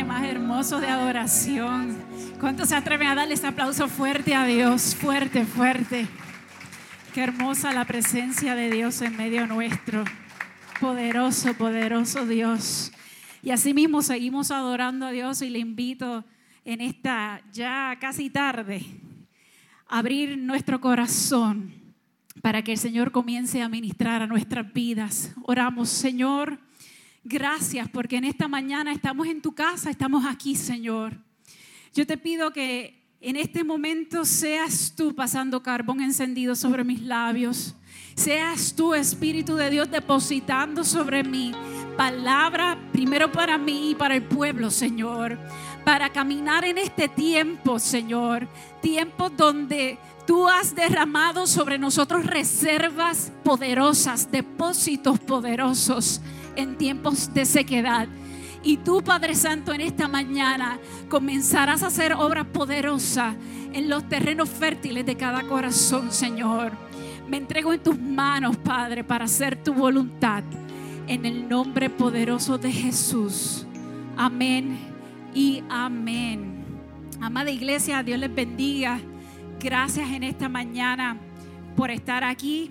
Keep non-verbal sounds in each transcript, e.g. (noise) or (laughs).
más hermoso de adoración. ¿Cuántos se atreven a darle este aplauso fuerte a Dios? Fuerte, fuerte. Qué hermosa la presencia de Dios en medio nuestro. Poderoso, poderoso Dios. Y así mismo seguimos adorando a Dios y le invito en esta ya casi tarde a abrir nuestro corazón para que el Señor comience a ministrar a nuestras vidas. Oramos, Señor. Gracias porque en esta mañana estamos en tu casa, estamos aquí, Señor. Yo te pido que en este momento seas tú pasando carbón encendido sobre mis labios. Seas tú, Espíritu de Dios, depositando sobre mí palabra, primero para mí y para el pueblo, Señor. Para caminar en este tiempo, Señor. Tiempo donde tú has derramado sobre nosotros reservas poderosas, depósitos poderosos en tiempos de sequedad. Y tú, Padre Santo, en esta mañana comenzarás a hacer obra poderosa en los terrenos fértiles de cada corazón, Señor. Me entrego en tus manos, Padre, para hacer tu voluntad. En el nombre poderoso de Jesús. Amén y amén. Amada iglesia, Dios les bendiga. Gracias en esta mañana por estar aquí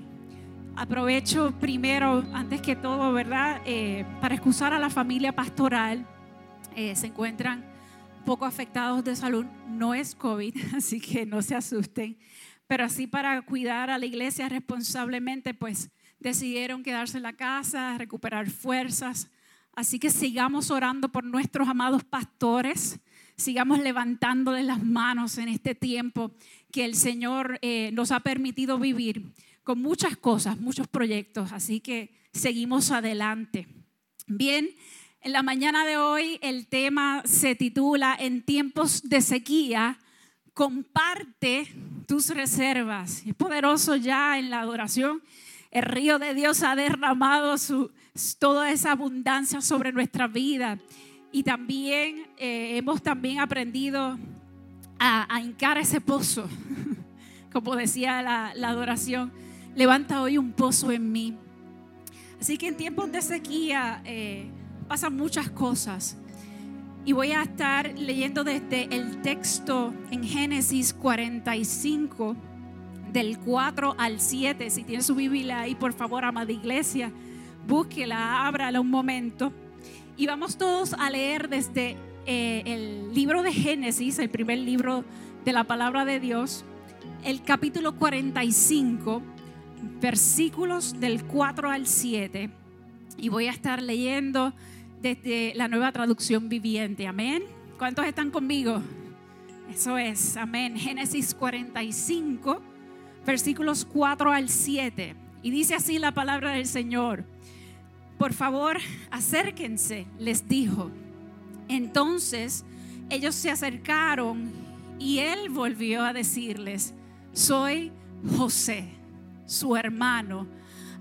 Aprovecho primero, antes que todo, ¿verdad? Eh, para excusar a la familia pastoral. Eh, se encuentran poco afectados de salud. No es COVID, (laughs) así que no se asusten. Pero así para cuidar a la iglesia responsablemente, pues decidieron quedarse en la casa, recuperar fuerzas. Así que sigamos orando por nuestros amados pastores, sigamos levantándoles las manos en este tiempo que el Señor eh, nos ha permitido vivir muchas cosas, muchos proyectos, así que seguimos adelante. Bien, en la mañana de hoy el tema se titula En tiempos de sequía, comparte tus reservas. Es poderoso ya en la adoración. El río de Dios ha derramado su, toda esa abundancia sobre nuestra vida. Y también eh, hemos también aprendido a, a, hincar ese pozo, (laughs) como decía la adoración levanta hoy un pozo en mí. Así que en tiempos de sequía eh, pasan muchas cosas. Y voy a estar leyendo desde el texto en Génesis 45, del 4 al 7. Si tiene su Biblia ahí, por favor, amada iglesia, búsquela, ábrala un momento. Y vamos todos a leer desde eh, el libro de Génesis, el primer libro de la palabra de Dios, el capítulo 45 versículos del 4 al 7 y voy a estar leyendo desde la nueva traducción viviente. Amén. ¿Cuántos están conmigo? Eso es, amén. Génesis 45, versículos 4 al 7. Y dice así la palabra del Señor. Por favor, acérquense, les dijo. Entonces ellos se acercaron y él volvió a decirles, soy José su hermano,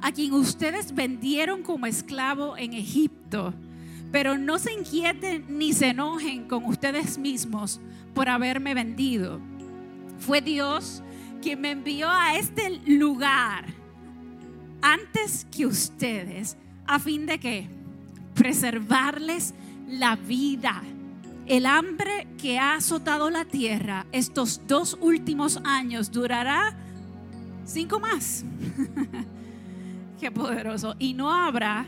a quien ustedes vendieron como esclavo en Egipto. Pero no se inquieten ni se enojen con ustedes mismos por haberme vendido. Fue Dios quien me envió a este lugar antes que ustedes, a fin de que preservarles la vida. El hambre que ha azotado la tierra estos dos últimos años durará Cinco más. (laughs) Qué poderoso. Y no habrá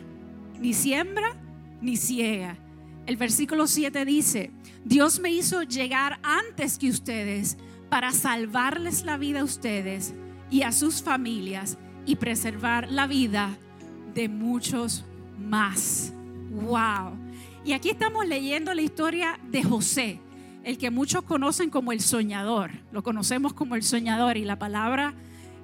ni siembra ni ciega. El versículo 7 dice, Dios me hizo llegar antes que ustedes para salvarles la vida a ustedes y a sus familias y preservar la vida de muchos más. Wow. Y aquí estamos leyendo la historia de José, el que muchos conocen como el soñador. Lo conocemos como el soñador y la palabra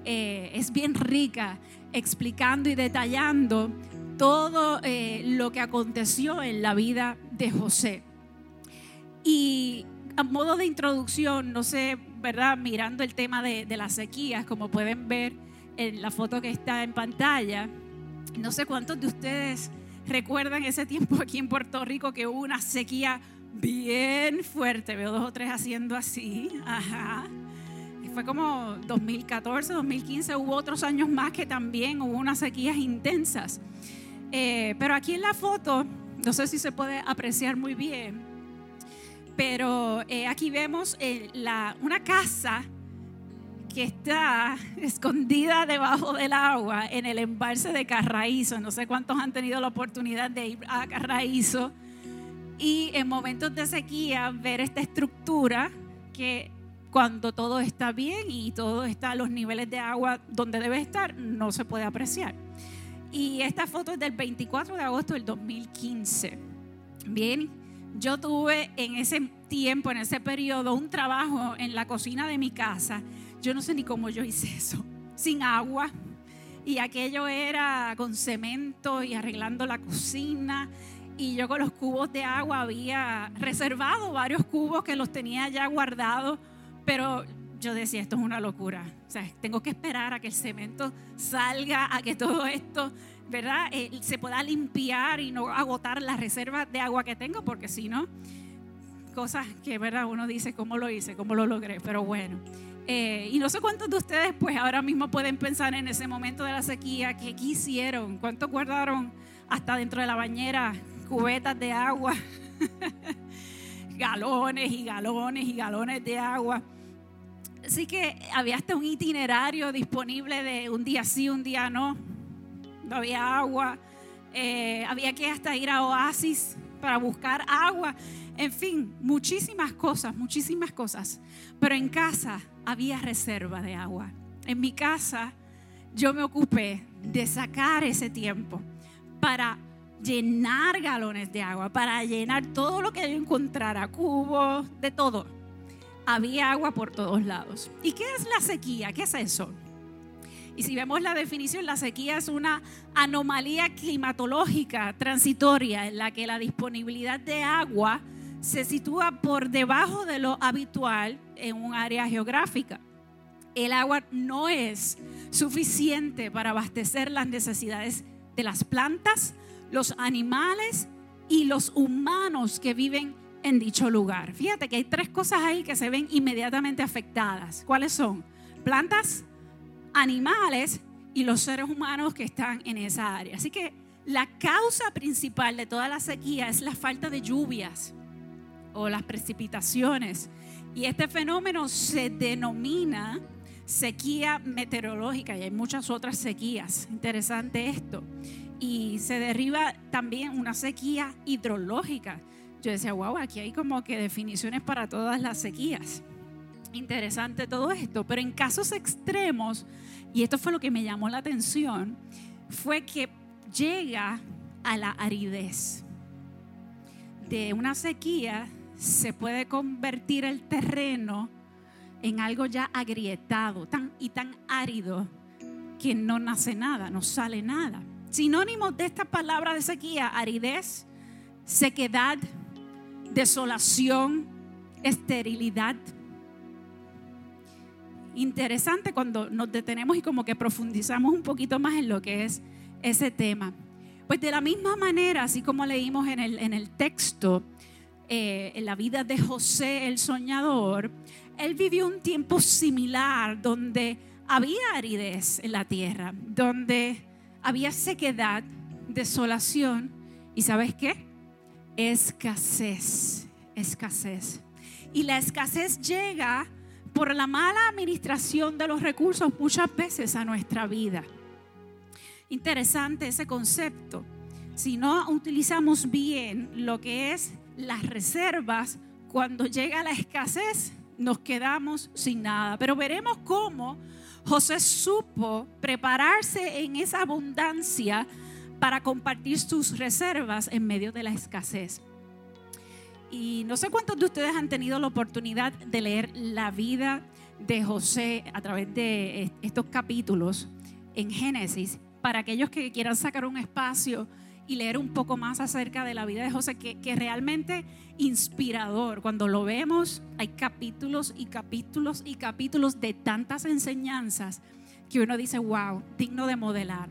eh, es bien rica explicando y detallando todo eh, lo que aconteció en la vida de José. Y a modo de introducción, no sé, ¿verdad? Mirando el tema de, de las sequías, como pueden ver en la foto que está en pantalla, no sé cuántos de ustedes recuerdan ese tiempo aquí en Puerto Rico que hubo una sequía bien fuerte. Veo dos o tres haciendo así. Ajá fue como 2014, 2015, hubo otros años más que también hubo unas sequías intensas. Eh, pero aquí en la foto, no sé si se puede apreciar muy bien, Pero eh, aquí vemos eh, una casa que está (laughs) escondida debajo del agua en el embalse de Carraízo. No sé cuántos han tenido la oportunidad de ir a Carraízo y en momentos de sequía ver esta estructura que cuando todo está bien y todo está a los niveles de agua donde debe estar, no se puede apreciar. Y esta foto es del 24 de agosto del 2015. Bien, yo tuve en ese tiempo, en ese periodo, un trabajo en la cocina de mi casa. Yo no sé ni cómo yo hice eso, (laughs) sin agua. Y aquello era con cemento y arreglando la cocina y yo con los cubos de agua había reservado varios cubos que los tenía ya guardados, pero yo decía, esto es una locura. O sea, tengo que esperar a que el cemento salga, a que todo esto, ¿verdad? Eh, se pueda limpiar y no agotar la reserva de agua que tengo, porque si no, cosas que, ¿verdad? Uno dice, ¿cómo lo hice? ¿Cómo lo logré? Pero bueno. Eh, y no sé cuántos de ustedes, pues ahora mismo pueden pensar en ese momento de la sequía, ¿qué hicieron? ¿Cuánto guardaron hasta dentro de la bañera? cubetas de agua, (laughs) galones y galones y galones de agua. Así que había hasta un itinerario disponible de un día sí, un día no. No había agua. Eh, había que hasta ir a oasis para buscar agua. En fin, muchísimas cosas, muchísimas cosas. Pero en casa había reserva de agua. En mi casa yo me ocupé de sacar ese tiempo para llenar galones de agua, para llenar todo lo que yo encontrara, cubos, de todo. Había agua por todos lados. ¿Y qué es la sequía? ¿Qué es eso? Y si vemos la definición, la sequía es una anomalía climatológica transitoria en la que la disponibilidad de agua se sitúa por debajo de lo habitual en un área geográfica. El agua no es suficiente para abastecer las necesidades de las plantas, los animales y los humanos que viven en dicho lugar. Fíjate que hay tres cosas ahí que se ven inmediatamente afectadas. ¿Cuáles son? Plantas, animales y los seres humanos que están en esa área. Así que la causa principal de toda la sequía es la falta de lluvias o las precipitaciones. Y este fenómeno se denomina sequía meteorológica y hay muchas otras sequías. Interesante esto y se derriba también una sequía hidrológica. Yo decía, wow, aquí hay como que definiciones para todas las sequías. Interesante todo esto, pero en casos extremos, y esto fue lo que me llamó la atención, fue que llega a la aridez. De una sequía se puede convertir el terreno en algo ya agrietado y tan árido que no nace nada, no sale nada. Sinónimos de esta palabra de sequía, aridez, sequedad, desolación, esterilidad. Interesante cuando nos detenemos y como que profundizamos un poquito más en lo que es ese tema. Pues de la misma manera, así como leímos en el, en el texto, eh, en la vida de José el soñador, él vivió un tiempo similar donde había aridez en la tierra, donde había sequedad, desolación y ¿sabes qué? Escasez, escasez. Y la escasez llega por la mala administración de los recursos muchas veces a nuestra vida. Interesante ese concepto. Si no utilizamos bien lo que es las reservas, cuando llega la escasez, nos quedamos sin nada. Pero veremos cómo José supo prepararse en esa abundancia para compartir sus reservas en medio de la escasez. Y no sé cuántos de ustedes han tenido la oportunidad de leer la vida de José a través de estos capítulos en Génesis. Para aquellos que quieran sacar un espacio y leer un poco más acerca de la vida de José, que, que realmente inspirador. Cuando lo vemos, hay capítulos y capítulos y capítulos de tantas enseñanzas que uno dice, wow, digno de modelar.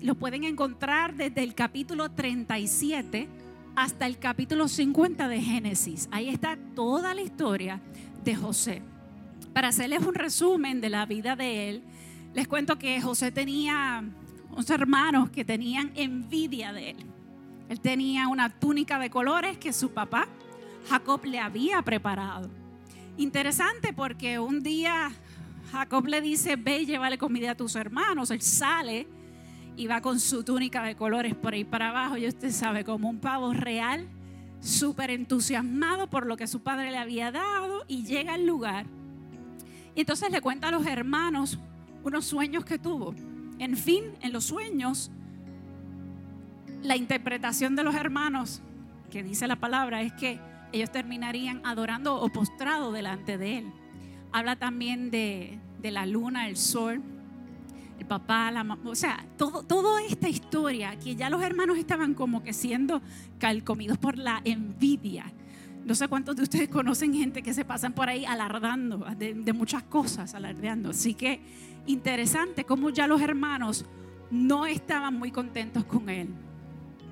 Lo pueden encontrar desde el capítulo 37 hasta el capítulo 50 de Génesis. Ahí está toda la historia de José. Para hacerles un resumen de la vida de él, les cuento que José tenía unos hermanos que tenían envidia de él. Él tenía una túnica de colores que su papá Jacob le había preparado. Interesante porque un día Jacob le dice, ve y llévale comida a tus hermanos. Él sale y va con su túnica de colores por ahí para abajo. Y usted sabe, como un pavo real, súper entusiasmado por lo que su padre le había dado y llega al lugar. Y entonces le cuenta a los hermanos unos sueños que tuvo. En fin, en los sueños, la interpretación de los hermanos, que dice la palabra, es que ellos terminarían adorando o postrado delante de él. Habla también de, la luna, el sol, el papá, la mamá, o sea, todo, toda esta historia que ya los hermanos estaban como que siendo calcomidos por la envidia. No sé cuántos de ustedes conocen gente que se pasan por ahí alardando de, de muchas cosas, alardeando. Así que interesante cómo ya los hermanos no estaban muy contentos con él.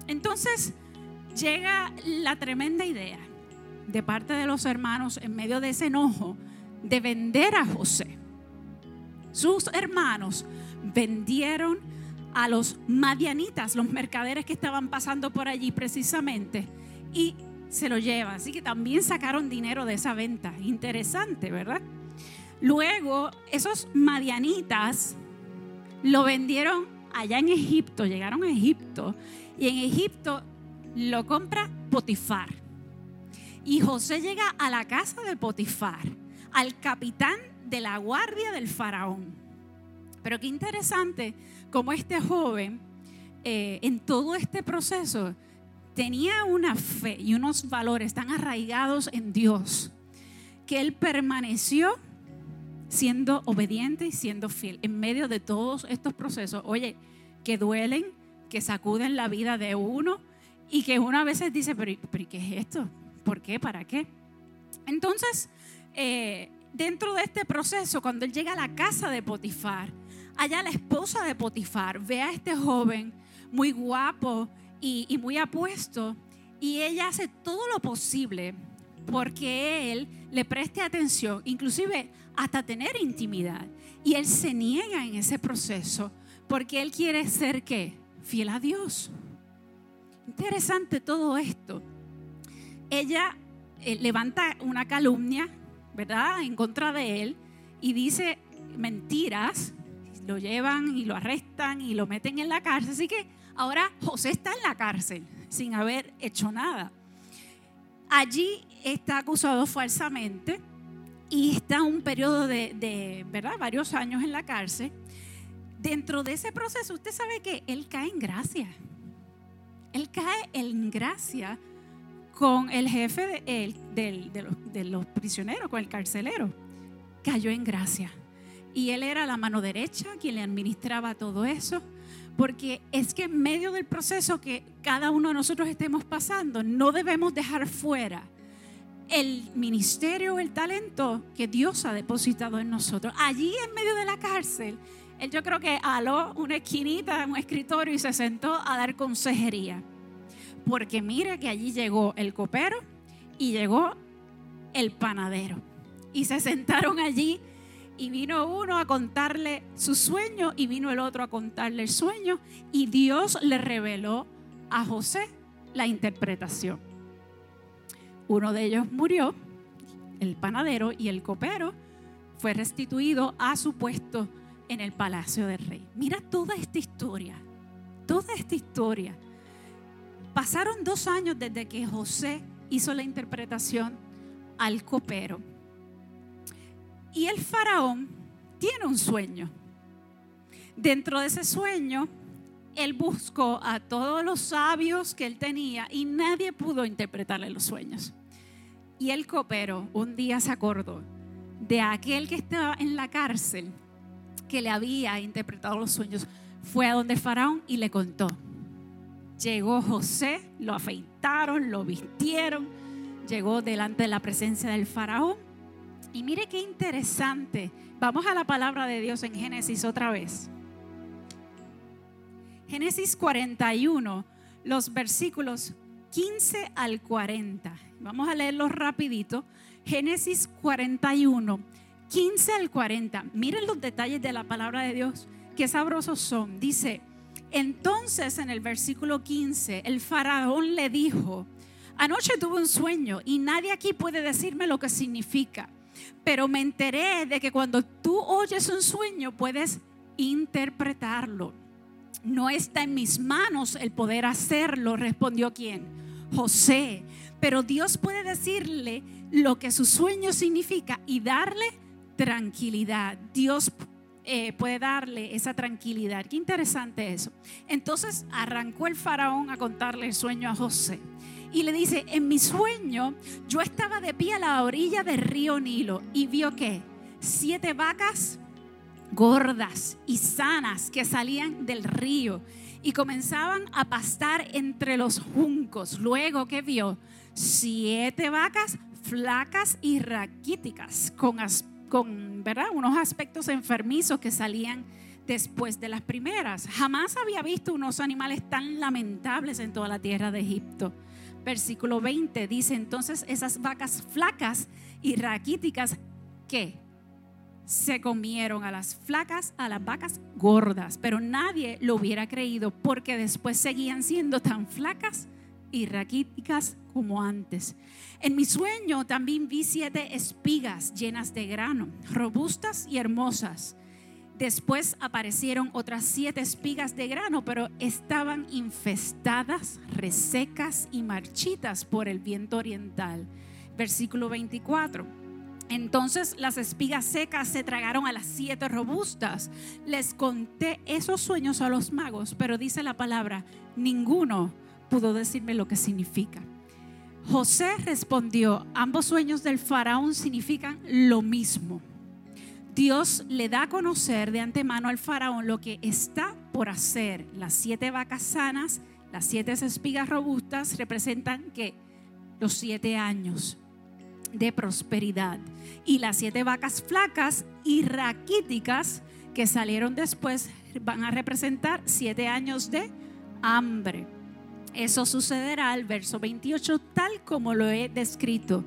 Entonces llega la tremenda idea de parte de los hermanos en medio de ese enojo de vender a José. Sus hermanos vendieron a los madianitas, los mercaderes que estaban pasando por allí precisamente, y se lo llevan. Así que también sacaron dinero de esa venta. Interesante, ¿verdad? Luego, esos madianitas lo vendieron allá en Egipto, llegaron a Egipto, y en Egipto lo compra Potifar. Y José llega a la casa de Potifar, al capitán de la guardia del faraón. Pero qué interesante cómo este joven eh, en todo este proceso tenía una fe y unos valores tan arraigados en Dios que él permaneció siendo obediente y siendo fiel en medio de todos estos procesos. Oye, que duelen, que sacuden la vida de uno y que uno a veces dice, pero, pero ¿qué es esto? ¿Por qué? ¿Para qué? Entonces, eh, dentro de este proceso, cuando él llega a la casa de Potifar, allá la esposa de Potifar ve a este joven muy guapo y, muy apuesto y ella hace todo lo posible porque él le preste atención, inclusive hasta tener intimidad. Y él se niega en ese proceso porque él quiere ser qué? Fiel a Dios. Interesante todo esto ella eh, levanta una calumnia, ¿verdad?, en contra de él y dice mentiras, lo llevan y lo arrestan y lo meten en la cárcel. Así que ahora José está en la cárcel sin haber hecho nada. Allí está acusado falsamente y está un periodo de, de, ¿verdad?, varios años en la cárcel. Dentro de ese proceso, usted sabe que él cae en gracia. Él cae en gracia con el jefe de, los, prisioneros, con el carcelero. Cayó en gracia. Y él era la mano derecha quien le administraba todo eso. Porque es que en medio del proceso que cada uno de nosotros estemos pasando, no debemos dejar fuera el ministerio, el talento que Dios ha depositado en nosotros. Allí en medio de la cárcel, él yo creo que aló una esquinita, un escritorio y se sentó a dar consejería. Porque mire que allí llegó el copero y llegó el panadero. Y se sentaron allí y vino uno a contarle su sueño y vino el otro a contarle el sueño y Dios le reveló a José la interpretación. Uno de ellos murió, el panadero y el copero fue restituido a su puesto en el palacio del rey. Mira toda esta historia, toda esta historia Pasaron dos años desde que José hizo la interpretación al copero. Y el faraón tiene un sueño. Dentro de ese sueño, él buscó a todos los sabios que él tenía y nadie pudo interpretarle los sueños. Y el copero un día se acordó de aquel que estaba en la cárcel que le había interpretado los sueños. Fue a donde el faraón y le contó. Llegó José, lo afeitaron, lo vistieron, llegó delante de la presencia del faraón. Y mire qué interesante. Vamos a la palabra de Dios en Génesis otra vez. Génesis 41, los versículos 15 al 40. Vamos a leerlo rapidito. Génesis 41, 15 al 40. Miren los detalles de la palabra de Dios, qué sabrosos son. Dice, entonces en el versículo 15, el faraón le dijo Anoche tuve un sueño y nadie aquí puede decirme lo que significa, pero me enteré de que cuando tú oyes un sueño puedes interpretarlo. No está en mis manos el poder hacerlo, respondió quién? José. Pero Dios puede decirle lo que su sueño significa y darle tranquilidad. Dios eh, puede darle esa tranquilidad. Qué interesante eso. Entonces arrancó el faraón a contarle el sueño a José. Y le dice, en mi sueño yo estaba de pie a la orilla del río Nilo y vio que siete vacas gordas y sanas que salían del río y comenzaban a pastar entre los juncos. Luego que vio siete vacas flacas y raquíticas con, con ¿verdad? unos aspectos enfermizos que salían después de las primeras. Jamás había visto unos animales tan lamentables en toda la tierra de Egipto. Versículo 20 dice entonces esas vacas flacas y raquíticas que se comieron a las flacas, a las vacas gordas, pero nadie lo hubiera creído porque después seguían siendo tan flacas y raquíticas como antes. En mi sueño también vi siete espigas llenas de grano, robustas y hermosas. Después aparecieron otras siete espigas de grano, pero estaban infestadas, resecas y marchitas por el viento oriental. Versículo 24. Entonces las espigas secas se tragaron a las siete robustas. Les conté esos sueños a los magos, pero dice la palabra, ninguno pudo decirme lo que significa. José respondió, ambos sueños del faraón significan lo mismo. Dios le da a conocer de antemano al faraón lo que está por hacer. Las siete vacas sanas, las siete espigas robustas representan que los siete años de prosperidad. Y las siete vacas flacas y raquíticas que salieron después van a representar siete años de hambre. Eso sucederá al verso 28 tal como lo he descrito.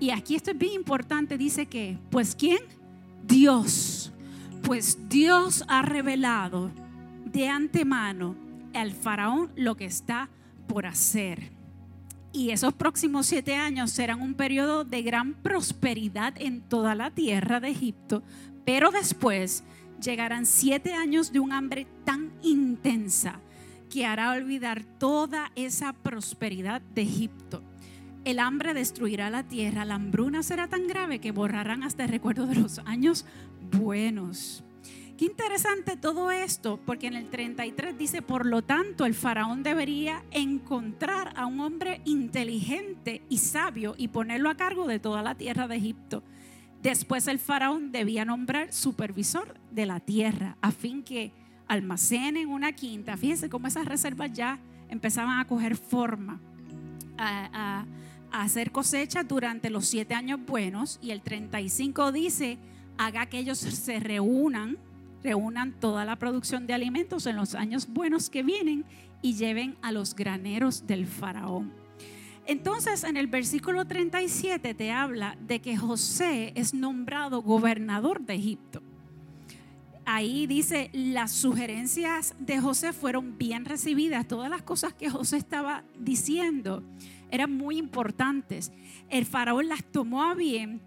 Y aquí esto es bien importante, dice que, pues ¿quién? Dios. Pues Dios ha revelado de antemano al faraón lo que está por hacer. Y esos próximos siete años serán un periodo de gran prosperidad en toda la tierra de Egipto, pero después llegarán siete años de un hambre tan intensa que hará olvidar toda esa prosperidad de Egipto. El hambre destruirá la tierra, la hambruna será tan grave que borrarán hasta el recuerdo de los años buenos. Qué interesante todo esto, porque en el 33 dice, por lo tanto, el faraón debería encontrar a un hombre inteligente y sabio y ponerlo a cargo de toda la tierra de Egipto. Después el faraón debía nombrar supervisor de la tierra, a fin que almacenen una quinta. Fíjense cómo esas reservas ya empezaban a coger forma, hacer cosecha durante los siete años buenos. Y el 35 dice, haga que ellos se reúnan reúnan toda la producción de alimentos en los años buenos que vienen y lleven a los graneros del faraón. Entonces en el versículo 37 te habla de que José es nombrado gobernador de Egipto. Ahí dice, las sugerencias de José fueron bien recibidas, todas las cosas que José estaba diciendo eran muy importantes. El faraón las tomó a bien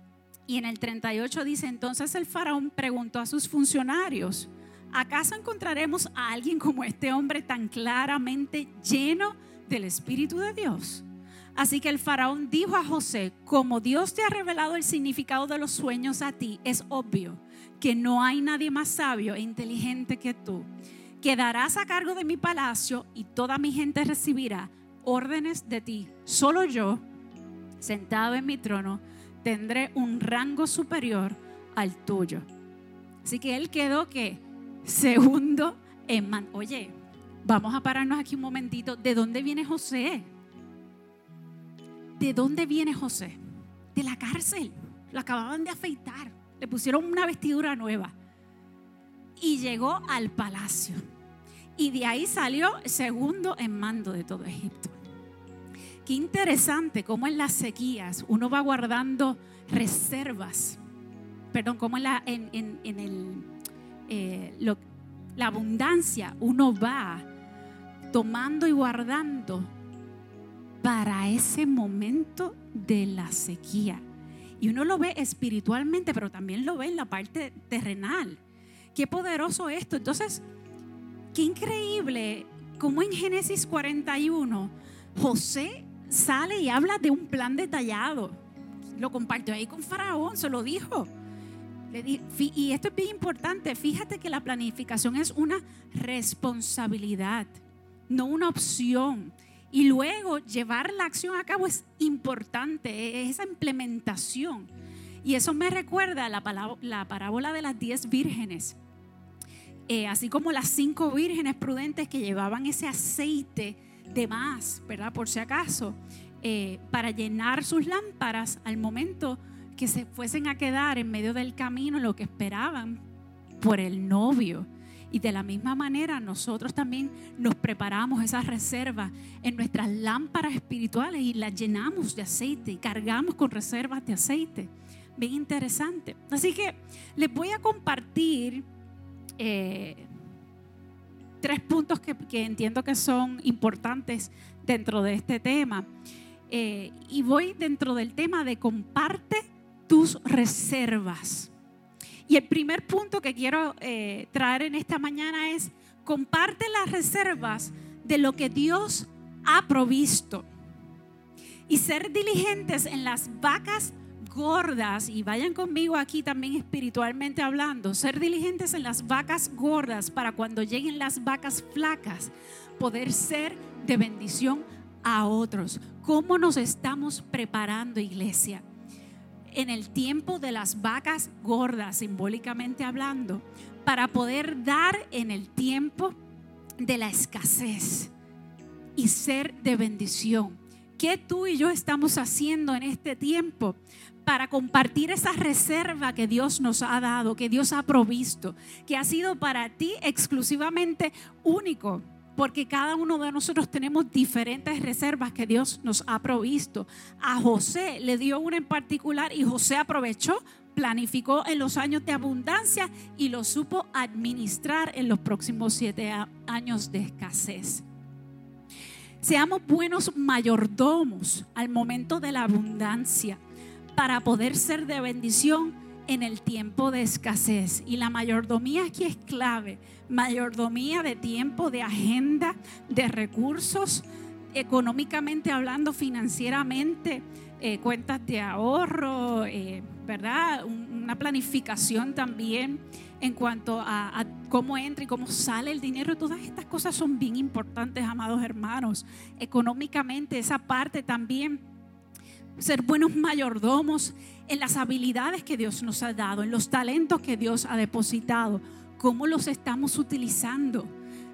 y en el 38 dice, entonces el faraón preguntó a sus funcionarios, ¿acaso encontraremos a alguien como este hombre tan claramente lleno del Espíritu de Dios? Así que el faraón dijo a José, como Dios te ha revelado el significado de los sueños a ti, es obvio que no hay nadie más sabio e inteligente que tú. Quedarás a cargo de mi palacio y toda mi gente recibirá órdenes de ti. Solo yo, sentado en mi trono, tendré un rango superior al tuyo. Así que él quedó que segundo en man. Oye, vamos a pararnos aquí un momentito. ¿De dónde viene José? ¿De dónde viene José? De la cárcel. Lo acababan de afeitar. Le pusieron una vestidura nueva. Y llegó al palacio. Y de ahí salió segundo en mando de todo Egipto. Qué interesante cómo en las sequías uno va guardando reservas, perdón, cómo en la, en, el, eh, la abundancia uno va tomando y guardando para ese momento de la sequía. Y uno lo ve espiritualmente, pero también lo ve en la parte terrenal. Qué poderoso esto. Entonces, qué increíble como en Génesis 41 José sale y habla de un plan detallado. Lo compartió ahí con Faraón, se lo dijo. Y esto es bien importante. Fíjate que la planificación es una responsabilidad, no una opción. Y luego llevar la acción a cabo es importante, es esa implementación. Y eso me recuerda a la parábola de las diez vírgenes. Eh, así como las cinco vírgenes prudentes que llevaban ese aceite de más, ¿verdad? Por si acaso, eh, para llenar sus lámparas al momento que se fuesen a quedar en medio del camino lo que esperaban por el novio. Y de la misma manera nosotros también nos preparamos esas reservas en nuestras lámparas espirituales y las llenamos de aceite y cargamos con reservas de aceite. Bien interesante. Así que les voy a compartir eh, tres puntos que, entiendo que son importantes dentro de este tema. Eh, y voy dentro del tema de comparte tus reservas. Y el primer punto que quiero eh, traer en esta mañana es, comparte las reservas de lo que Dios ha provisto. Y ser diligentes en las vacas gordas, y vayan conmigo aquí también espiritualmente hablando, ser diligentes en las vacas gordas para cuando lleguen las vacas flacas, poder ser de bendición a otros. ¿Cómo nos estamos preparando, iglesia? en el tiempo de las vacas gordas, simbólicamente hablando, para poder dar en el tiempo de la escasez y ser de bendición. ¿Qué tú y yo estamos haciendo en este tiempo para compartir esa reserva que Dios nos ha dado, que Dios ha provisto, que ha sido para ti exclusivamente único? porque cada uno de nosotros tenemos diferentes reservas que Dios nos ha provisto. A José le dio una en particular y José aprovechó, planificó en los años de abundancia y lo supo administrar en los próximos siete años de escasez. Seamos buenos mayordomos al momento de la abundancia para poder ser de bendición en el tiempo de escasez. Y la mayordomía aquí es clave. Mayordomía de tiempo, de agenda, de recursos, económicamente hablando, financieramente, eh, cuentas de ahorro, eh, ¿verdad? Una planificación también en cuanto a, a, cómo entra y cómo sale el dinero. Todas estas cosas son bien importantes, amados hermanos. Económicamente, esa parte también ser buenos mayordomos en las habilidades que Dios nos ha dado, en los talentos que Dios ha depositado, cómo los estamos utilizando.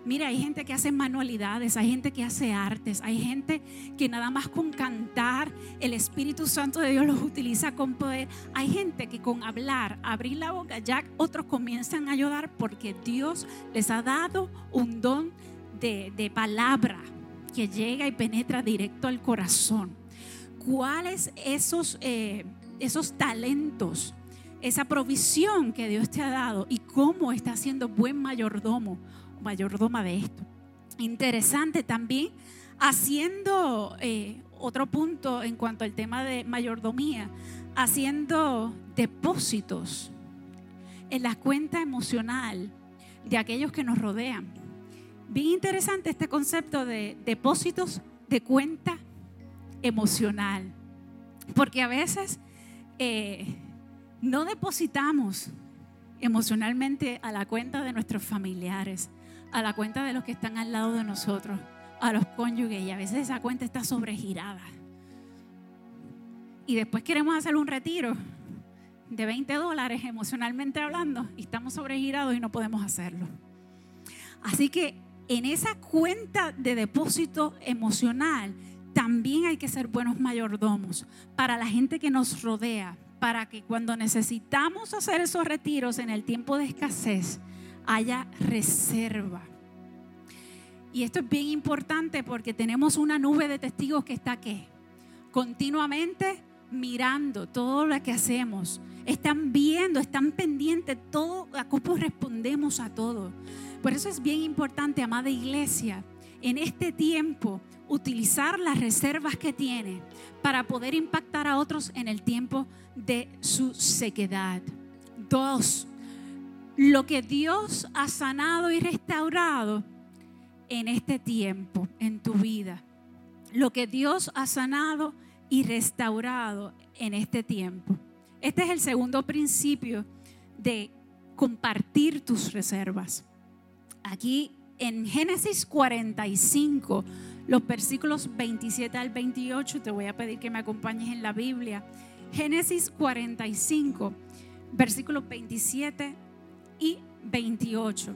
Mira, hay gente que hace manualidades, hay gente que hace artes, hay gente que nada más con cantar el Espíritu Santo de Dios los utiliza con poder. Hay gente que con hablar, abrir la boca, ya otros comienzan a ayudar porque Dios les ha dado un don de, de palabra que llega y penetra directo al corazón cuáles esos, eh, esos talentos, esa provisión que Dios te ha dado y cómo está siendo buen mayordomo, mayordoma de esto. Interesante también, haciendo eh, otro punto en cuanto al tema de mayordomía, haciendo depósitos en la cuenta emocional de aquellos que nos rodean. Bien interesante este concepto de depósitos de cuenta emocional. Porque a veces eh, no depositamos emocionalmente a la cuenta de nuestros familiares, a la cuenta de los que están al lado de nosotros, a los cónyuges, y a veces esa cuenta está sobregirada. Y después queremos hacer un retiro de 20 dólares emocionalmente hablando y estamos sobregirados y no podemos hacerlo. Así que en esa cuenta de depósito emocional también hay que ser buenos mayordomos para la gente que nos rodea, para que cuando necesitamos hacer esos retiros en el tiempo de escasez, haya reserva. Y esto es bien importante porque tenemos una nube de testigos que está aquí, continuamente mirando todo lo que hacemos. Están viendo, están pendientes, todo, a cómo respondemos a todo. Por eso es bien importante, amada iglesia, en este tiempo utilizar las reservas que tiene para poder impactar a otros en el tiempo de su sequedad. Dos, lo que Dios ha sanado y restaurado en este tiempo, en tu vida. Lo que Dios ha sanado y restaurado en este tiempo. Este es el segundo principio de compartir tus reservas. Aquí en Génesis 45, los versículos 27 al 28, te voy a pedir que me acompañes en la Biblia. Génesis 45, versículos 27 y 28.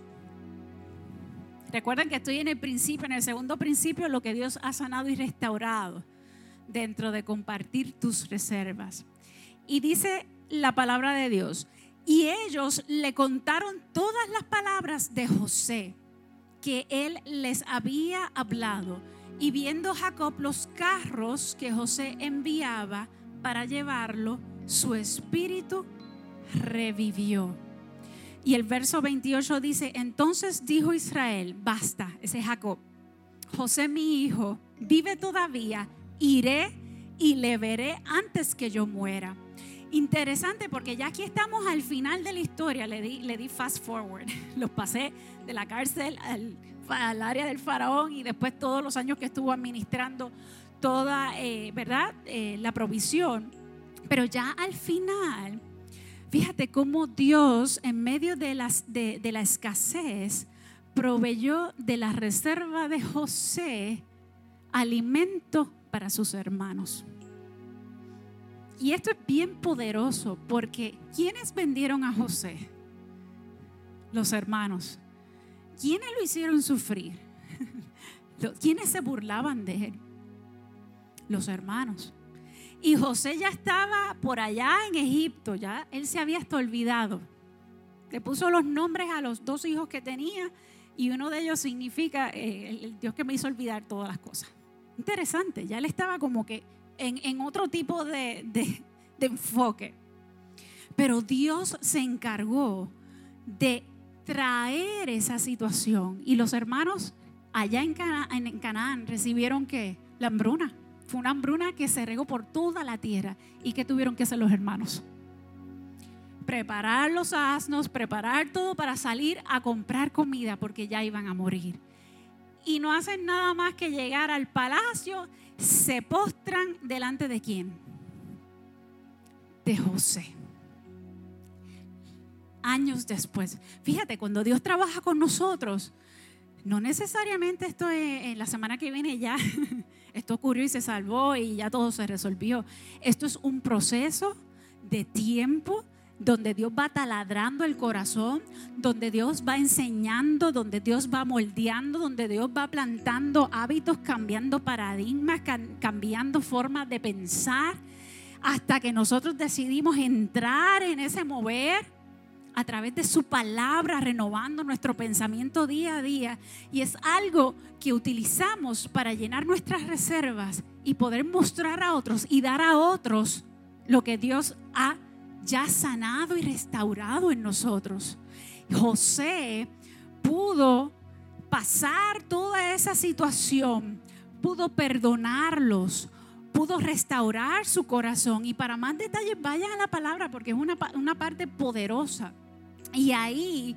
Recuerden que estoy en el principio, en el segundo principio, lo que Dios ha sanado y restaurado dentro de compartir tus reservas. Y dice la palabra de Dios, y ellos le contaron todas las palabras de José que él les había hablado. Y viendo Jacob los carros que José enviaba para llevarlo, su espíritu revivió. Y el verso 28 dice, entonces dijo Israel, basta, ese Jacob, José mi hijo vive todavía, iré y le veré antes que yo muera. Interesante porque ya aquí estamos al final de la historia, le di, le di fast forward, (laughs) los pasé de la cárcel al, área del faraón y después todos los años que estuvo administrando toda, eh, ¿verdad? Eh, la provisión. Pero ya al final, fíjate cómo Dios en medio de, las, de, de la escasez proveyó de la reserva de José alimento para sus hermanos. Y esto es bien poderoso porque ¿quiénes vendieron a José? Los hermanos. ¿Quiénes lo hicieron sufrir? (laughs) ¿Quiénes se burlaban de él? Los hermanos. Y José ya estaba por allá en Egipto, ya él se había olvidado. Le puso los nombres a los dos hijos que tenía y uno de ellos significa eh, el Dios que me hizo olvidar todas las cosas. Interesante, ya él estaba como que en, otro tipo de, enfoque. Pero Dios se encargó de traer esa situación. Y los hermanos allá en, en Canaán recibieron que la hambruna. Fue una hambruna que se regó por toda la tierra. ¿Y que tuvieron que hacer los hermanos? Preparar los asnos, preparar todo para salir a comprar comida porque ya iban a morir. Y no hacen nada más que llegar al palacio se postran delante de quién? De José. Años después. Fíjate, cuando Dios trabaja con nosotros, no necesariamente esto es, en la semana que viene ya, (laughs) esto ocurrió y se salvó y ya todo se resolvió. Esto es un proceso de tiempo donde Dios va taladrando el corazón, donde Dios va enseñando, donde Dios va moldeando, donde Dios va plantando hábitos, cambiando paradigmas, cambiando formas de pensar, hasta que nosotros decidimos entrar en ese mover a través de su palabra, renovando nuestro pensamiento día a día. Y es algo que utilizamos para llenar nuestras reservas y poder mostrar a otros y dar a otros lo que Dios ha ya sanado y restaurado en nosotros. José pudo pasar toda esa situación, pudo perdonarlos, pudo restaurar su corazón. Y para más detalles, vayan a la palabra porque es una, una parte poderosa. Y ahí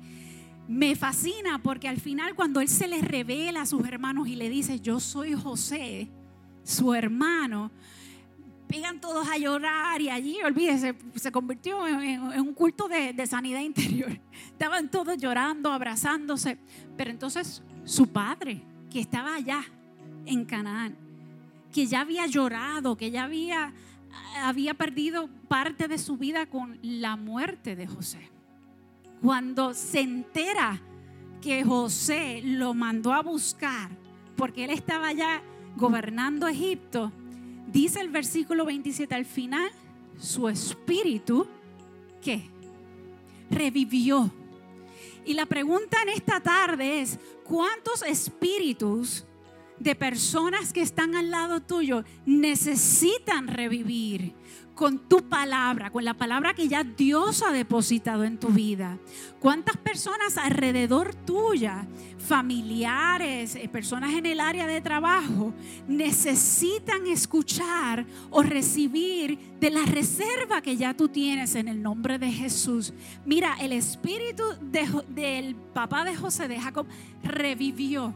me fascina porque al final cuando él se les revela a sus hermanos y le dice, yo soy José, su hermano, pegan todos a llorar y allí, olvídese, se convirtió en, un culto de, sanidad interior. (laughs) Estaban todos llorando, abrazándose. Pero entonces su padre, que estaba allá en Canaán, que ya había llorado, que ya había, había perdido parte de su vida con la muerte de José. Cuando se entera que José lo mandó a buscar, porque él estaba allá gobernando Egipto, Dice el versículo 27 al final, su espíritu, ¿qué? Revivió. Y la pregunta en esta tarde es, ¿cuántos espíritus de personas que están al lado tuyo necesitan revivir con tu palabra, con la palabra que ya Dios ha depositado en tu vida. ¿Cuántas personas alrededor tuya, familiares, eh, personas en el área de trabajo, necesitan escuchar o recibir de la reserva que ya tú tienes en el nombre de Jesús? Mira, el espíritu del papá de José, de Jacob, revivió.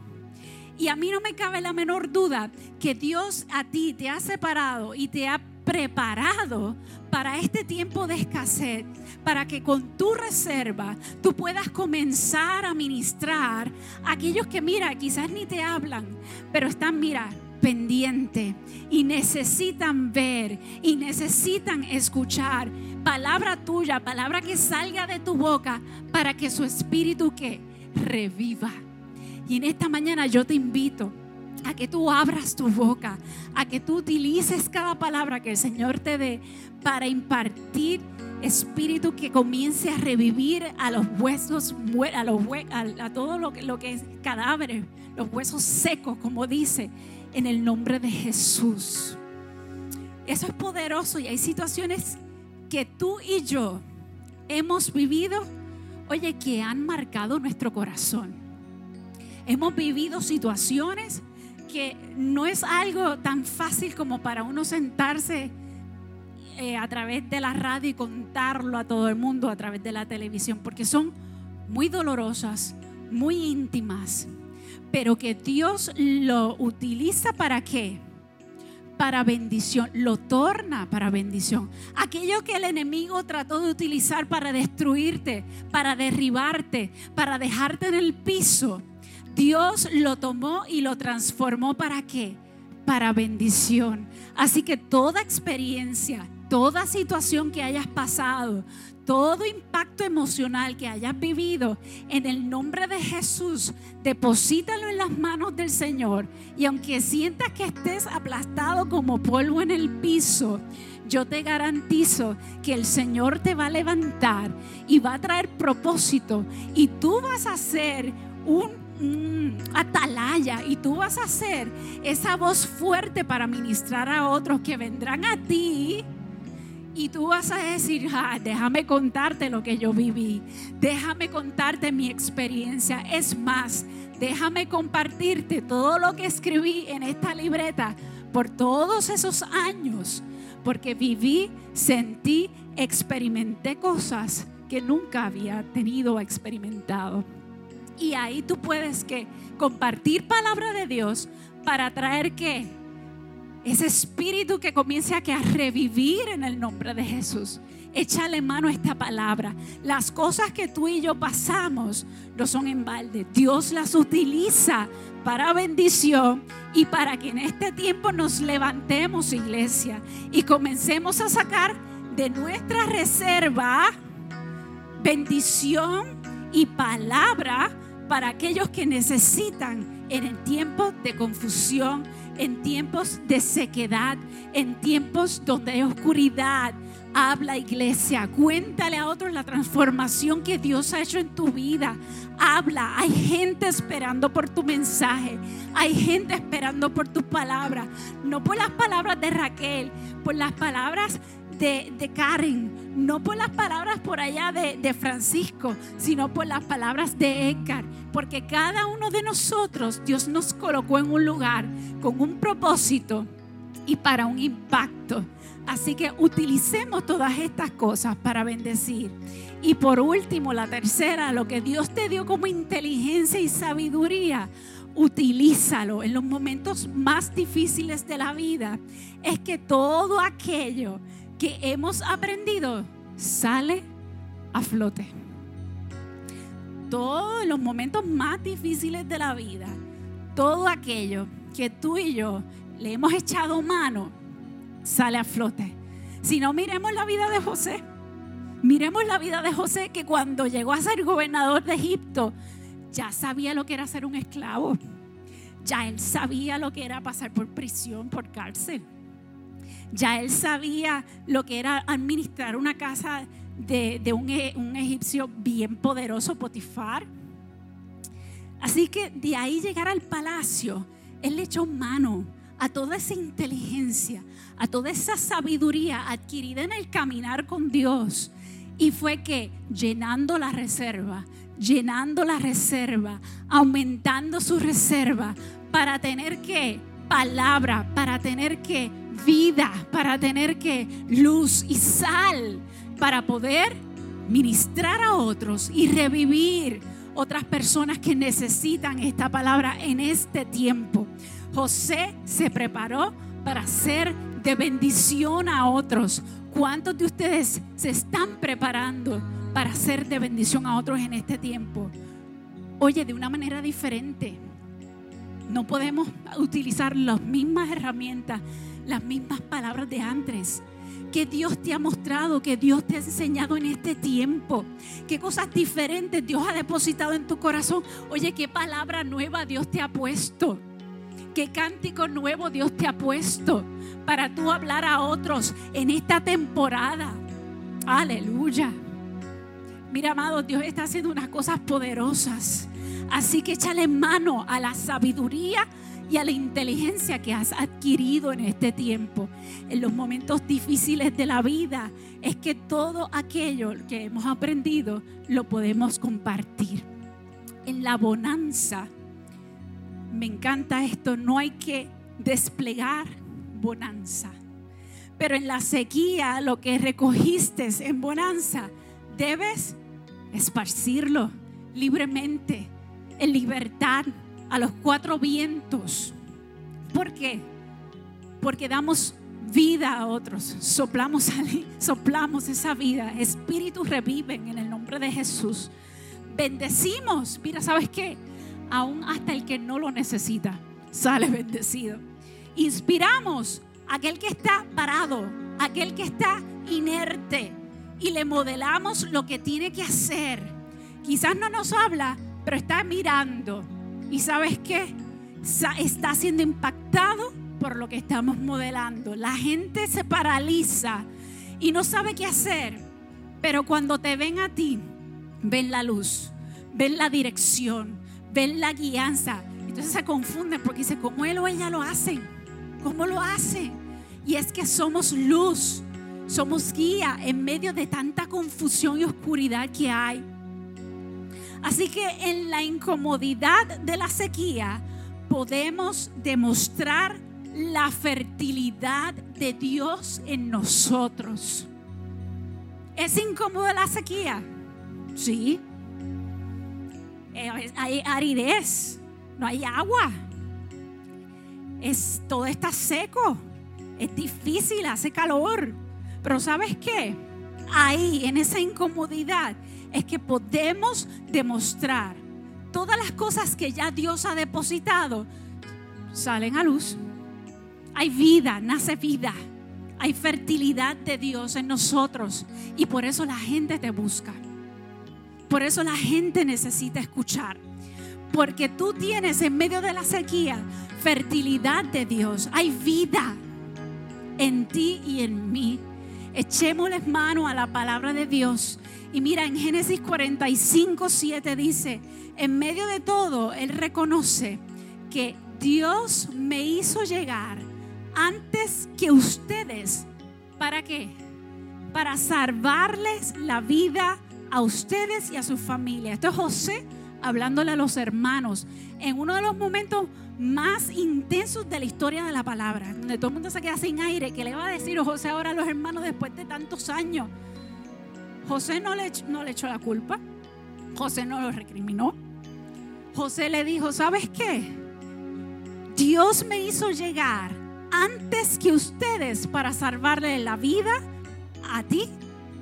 Y a mí no me cabe la menor duda que Dios a ti te ha separado y te ha preparado para este tiempo de escasez, para que con tu reserva tú puedas comenzar a ministrar a aquellos que, mira, quizás ni te hablan, pero están, mira, pendiente y necesitan ver y necesitan escuchar palabra tuya, palabra que salga de tu boca para que su espíritu que reviva. Y en esta mañana yo te invito a que tú abras tu boca, a que tú utilices cada palabra que el Señor te dé para impartir espíritu que comience a revivir a los huesos, a, los, a, todo lo que, lo que es cadáveres, los huesos secos, como dice, en el nombre de Jesús. Eso es poderoso y hay situaciones que tú y yo hemos vivido, oye, que han marcado nuestro corazón. Hemos vivido situaciones no es algo tan fácil como para uno sentarse eh, a través de la radio y contarlo a todo el mundo a través de la televisión, porque son muy dolorosas, muy íntimas, pero que Dios lo utiliza para qué? Para bendición, lo torna para bendición. Aquello que el enemigo trató de utilizar para destruirte, para derribarte, para dejarte en el piso, Dios lo tomó y lo transformó para qué? Para bendición. Así que toda experiencia, toda situación que hayas pasado, todo impacto emocional que hayas vivido, en el nombre de Jesús, deposítalo en las manos del Señor. Y aunque sientas que estés aplastado como polvo en el piso, yo te garantizo que el Señor te va a levantar y va a traer propósito. Y tú vas a ser un atalaya y tú vas a ser esa voz fuerte para ministrar a otros que vendrán a ti. Y tú vas a decir, déjame contarte lo que yo viví, déjame contarte mi experiencia. Es más, déjame compartirte todo lo que escribí en esta libreta por todos esos años, porque viví, sentí, experimenté cosas que nunca había tenido experimentado. Y ahí tú puedes que compartir palabra de Dios para traer que ese espíritu que comience a, que a revivir en el nombre de Jesús. Échale mano a esta palabra. Las cosas que tú y yo pasamos no son en balde. Dios las utiliza para bendición y para que en este tiempo nos levantemos, iglesia, y comencemos a sacar de nuestra reserva bendición y palabra para aquellos que necesitan en el tiempo de confusión, en tiempos de sequedad, en tiempos donde hay oscuridad. Habla iglesia, cuéntale a otros la transformación que Dios ha hecho en tu vida. Habla, hay gente esperando por tu mensaje, hay gente esperando por tu palabra, no por las palabras de Raquel, por las palabras de, Karen, no por las palabras por allá de, de Francisco, sino por las palabras de Edgar, porque cada uno de nosotros Dios nos colocó en un lugar con un propósito y para un impacto. Así que utilicemos todas estas cosas para bendecir. Y por último, la tercera, lo que Dios te dio como inteligencia y sabiduría, utilízalo en los momentos más difíciles de la vida. Es que todo aquello que hemos aprendido sale a flote. Todos los momentos más difíciles de la vida, todo aquello que tú y yo le hemos echado mano, sale a flote. Si no, miremos la vida de José. Miremos la vida de José que cuando llegó a ser gobernador de Egipto, ya sabía lo que era ser un esclavo. Ya él sabía lo que era pasar por prisión, por cárcel. Ya él sabía lo que era administrar una casa de, un, e, un, egipcio bien poderoso, Potifar. Así que de ahí llegar al palacio Él le echó mano a toda esa inteligencia, a toda esa sabiduría adquirida en el caminar con Dios. Y fue que llenando la reserva, llenando la reserva, aumentando su reserva para tener que palabra, para tener que vida, para tener que luz y sal, para poder ministrar a otros y revivir otras personas que necesitan esta palabra en este tiempo. José se preparó para ser de bendición a otros. ¿Cuántos de ustedes se están preparando para ser de bendición a otros en este tiempo? Oye, de una manera diferente. No podemos utilizar las mismas herramientas, las mismas palabras de antes que Dios te ha mostrado, que Dios te ha enseñado en este tiempo, qué cosas diferentes Dios ha depositado en tu corazón. Oye, qué palabra nueva Dios te ha puesto, qué cántico nuevo Dios te ha puesto para tú hablar a otros en esta temporada. Aleluya. Mira, amado, Dios está haciendo unas cosas poderosas. Así que échale mano a la sabiduría y a la inteligencia que has adquirido en este tiempo, en los momentos difíciles de la vida, es que todo aquello que hemos aprendido lo podemos compartir. En la bonanza, me encanta esto, no hay que desplegar bonanza. Pero en la sequía, lo que recogiste en bonanza, debes esparcirlo libremente, en libertad a los cuatro vientos. ¿Por qué? Porque damos vida a otros, soplamos, soplamos esa vida, espíritus reviven en el nombre de Jesús. Bendecimos, mira, ¿sabes qué? Aún hasta el que no lo necesita, sale bendecido. Inspiramos a aquel que está parado, aquel que está inerte y le modelamos lo que tiene que hacer. Quizás no nos habla, pero está mirando y sabes qué? Está siendo impactado por lo que estamos modelando. La gente se paraliza y no sabe qué hacer. Pero cuando te ven a ti, ven la luz, ven la dirección, ven la guianza. Entonces se confunden porque dice, ¿cómo él o ella lo hacen? ¿Cómo lo hacen? Y es que somos luz, somos guía en medio de tanta confusión y oscuridad que hay. Así que en la incomodidad de la sequía podemos demostrar la fertilidad de Dios en nosotros. ¿Es incómoda la sequía? Sí. Eh, hay aridez, no hay agua. Es, todo está seco. Es difícil, hace calor. Pero ¿sabes qué? Ahí, en esa incomodidad, es que podemos demostrar todas las cosas que ya Dios ha depositado salen a luz. Hay vida, nace vida. Hay fertilidad de Dios en nosotros y por eso la gente te busca. Por eso la gente necesita escuchar. Porque tú tienes en medio de la sequía fertilidad de Dios. Hay vida en ti y en mí. Echémosles mano a la palabra de Dios y mira, en Génesis 45, 7 dice, en medio de todo, Él reconoce que Dios me hizo llegar antes que ustedes. ¿Para qué? Para salvarles la vida a ustedes y a su familia. Esto es José hablándole a los hermanos en uno de los momentos más intensos de la historia de la palabra, donde todo el mundo se queda sin aire. ¿Qué le va a decir José ahora a los hermanos después de tantos años? José no le, no le echó la culpa. José no lo recriminó. José le dijo, ¿sabes qué? Dios me hizo llegar antes que ustedes para salvarle la vida a ti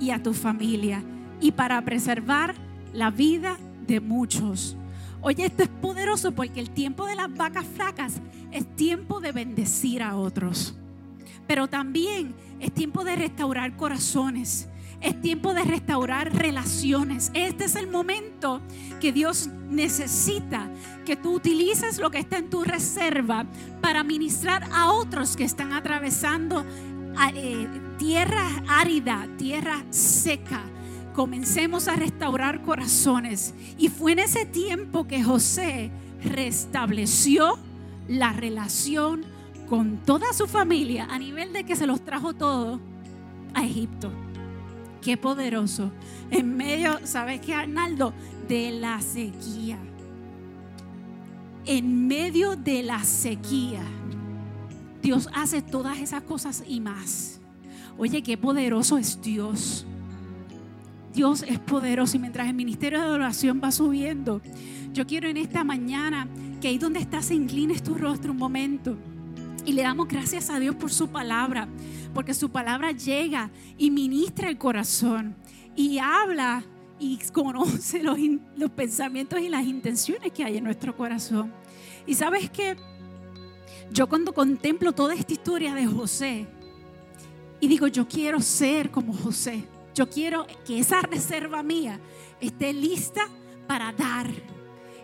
y a tu familia y para preservar la vida de muchos. Oye, esto es poderoso porque el tiempo de las vacas flacas es tiempo de bendecir a otros. Pero también es tiempo de restaurar corazones. Es tiempo de restaurar relaciones. Este es el momento que Dios necesita que tú utilices lo que está en tu reserva para ministrar a otros que están atravesando eh, tierra árida, tierra seca. Comencemos a restaurar corazones. Y fue en ese tiempo que José restableció la relación con toda su familia a nivel de que se los trajo todo a Egipto. Qué poderoso. En medio, ¿sabes qué, Arnaldo? De la sequía. En medio de la sequía, Dios hace todas esas cosas y más. Oye, qué poderoso es Dios. Dios es poderoso y mientras el ministerio de oración va subiendo, yo quiero en esta mañana que ahí donde estás inclines tu rostro un momento y le damos gracias a Dios por su palabra, porque su palabra llega y ministra el corazón y habla y conoce los, los pensamientos y las intenciones que hay en nuestro corazón. Y sabes que yo cuando contemplo toda esta historia de José y digo, yo quiero ser como José, yo quiero que esa reserva mía esté lista para dar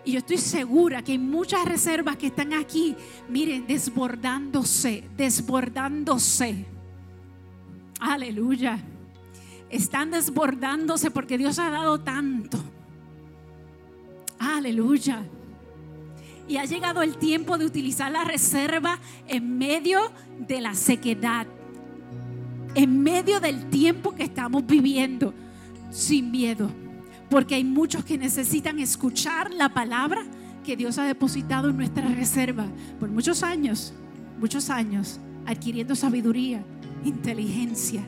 y yo estoy segura que hay muchas reservas que están aquí, miren, desbordándose, desbordándose. Aleluya. Están desbordándose porque Dios ha dado tanto. Aleluya. Y ha llegado el tiempo de utilizar la reserva en medio de la sequedad. En medio del tiempo que estamos viviendo. Sin miedo porque hay muchos que necesitan escuchar la palabra que Dios ha depositado en nuestra reserva por muchos años, muchos años, adquiriendo sabiduría, inteligencia.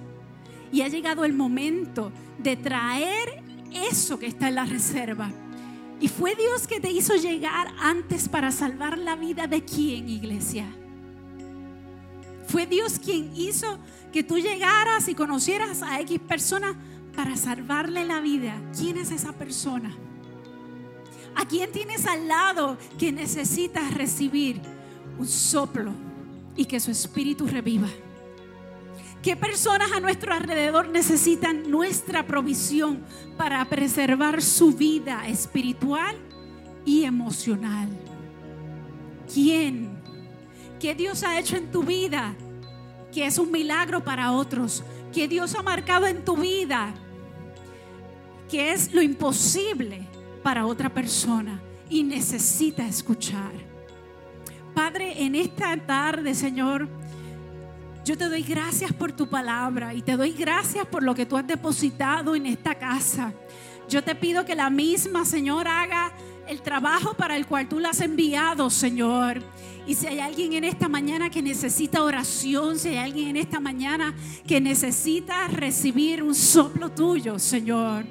Y ha llegado el momento de traer eso que está en la reserva. Y fue Dios que te hizo llegar antes para salvar la vida de quién, iglesia. Fue Dios quien hizo que tú llegaras y conocieras a X persona para salvarle la vida, ¿quién es esa persona? ¿A quién tienes al lado que necesitas recibir un soplo y que su espíritu reviva? ¿Qué personas a nuestro alrededor necesitan nuestra provisión para preservar su vida espiritual y emocional? ¿Quién? ¿Qué Dios ha hecho en tu vida? Que es un milagro para otros. ¿Qué Dios ha marcado en tu vida que es lo imposible para otra persona y necesita escuchar. Padre, en esta tarde, Señor, yo te doy gracias por tu palabra y te doy gracias por lo que tú has depositado en esta casa. Yo te pido que la misma, Señor, haga el trabajo para el cual tú la has enviado, Señor. Y si hay alguien en esta mañana que necesita oración, si hay alguien en esta mañana que necesita recibir un soplo tuyo, Señor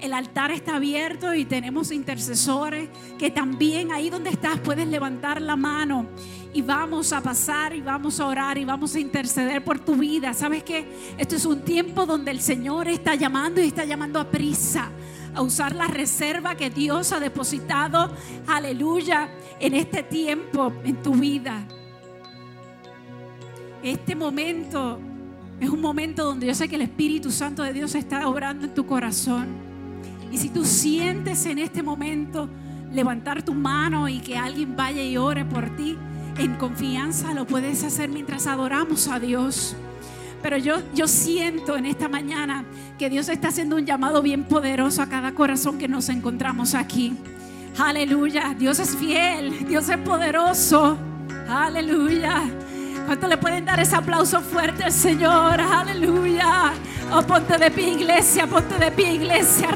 el altar está abierto y tenemos intercesores que también ahí donde estás puedes levantar la mano y vamos a pasar y vamos a orar y vamos a interceder por tu vida. ¿Sabes qué? Esto es un tiempo donde el Señor está llamando y está llamando a prisa a usar la reserva que Dios ha depositado, aleluya, en este tiempo en tu vida. Este momento es un momento donde yo sé que el Espíritu Santo de Dios está obrando en tu corazón. Y si tú sientes en este momento levantar tu mano y que alguien vaya y ore por ti, en confianza lo puedes hacer mientras adoramos a Dios. Pero yo, yo siento en esta mañana que Dios está haciendo un llamado bien poderoso a cada corazón que nos encontramos aquí. Aleluya, Dios es fiel, Dios es poderoso. Aleluya. ¿Cuánto le pueden dar ese aplauso fuerte al Señor? Aleluya. Oh, ponte de pie, iglesia, ponte de pie, iglesia.